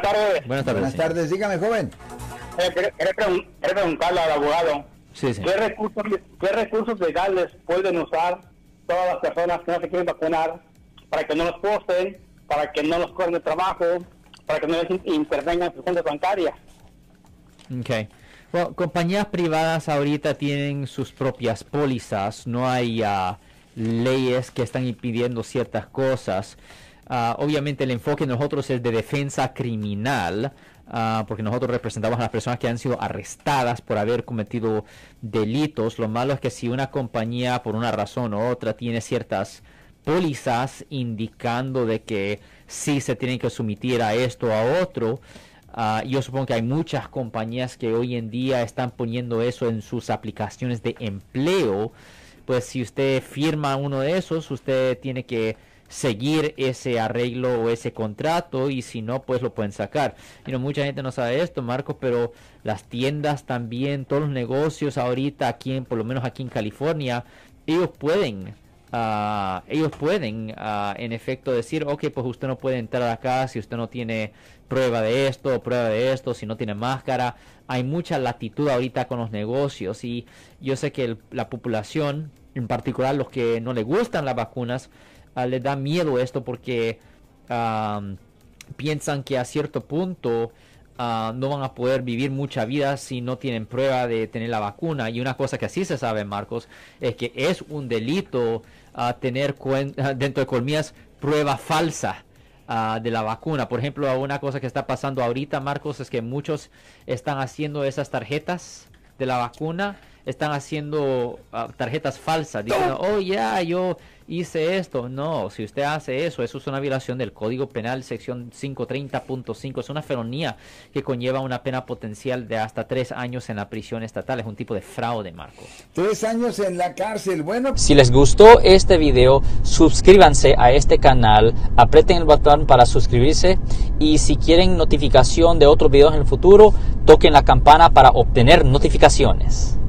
Buenas tardes. Buenas tardes. Buenas tardes, dígame, joven. Eh, quería- quería pregun- preguntarle al abogado, Sí, sí. ¿qué recursos, ¿qué recursos legales pueden usar todas las personas que no se quieren vacunar para que no los posten, para que no los corren de trabajo, para que no les in- intervengan en sus cuentas bancarias? Ok. Bueno, compañías privadas ahorita tienen sus propias pólizas, no hay ah, leyes que están impidiendo ciertas cosas. Ah, obviamente el enfoque de nosotros es de defensa criminal, ah, porque nosotros representamos a las personas que han sido arrestadas por haber cometido delitos. Lo malo es que si una compañía por una razón u otra tiene ciertas pólizas indicando de que sí se tienen que someter a esto a otro, Ah, yo supongo que hay muchas compañías que hoy en día están poniendo eso en sus aplicaciones de empleo. Pues si usted firma uno de esos, usted tiene que seguir ese arreglo o ese contrato y si no, pues lo pueden sacar. Y no mucha gente no sabe esto, Marcos, pero las tiendas también, todos los negocios ahorita aquí, en, por lo menos aquí en California, ellos pueden ah, ellos pueden ah, en efecto decir, ok, pues usted no puede entrar acá si usted no tiene prueba de esto, prueba de esto, si no tiene máscara. Hay mucha latitud ahorita con los negocios y yo sé que el- la población, en particular los que no le gustan las vacunas, ah, les da miedo esto porque piensan que a cierto punto ah, no van a poder vivir mucha vida si no tienen prueba de tener la vacuna. Y una cosa que sí se sabe, Marcos, es que es un delito ah, tener dentro de colmillas prueba falsa de la vacuna. Por ejemplo, una cosa que está pasando ahorita, Marcos, es que muchos están haciendo esas tarjetas de la vacuna, están haciendo ah, tarjetas falsas, diciendo, oh ya, yo hice esto. No, si usted hace eso, eso es una violación del Código Penal, sección 530.5, es una felonía que conlleva una pena potencial de hasta tres años en la prisión estatal, es un tipo de fraude, Marcos. Tres años en la cárcel. Bueno, Si les gustó este video, suscríbanse a este canal, aprieten el botón para suscribirse y si quieren notificación de otros videos en el futuro, toquen la campana para obtener notificaciones.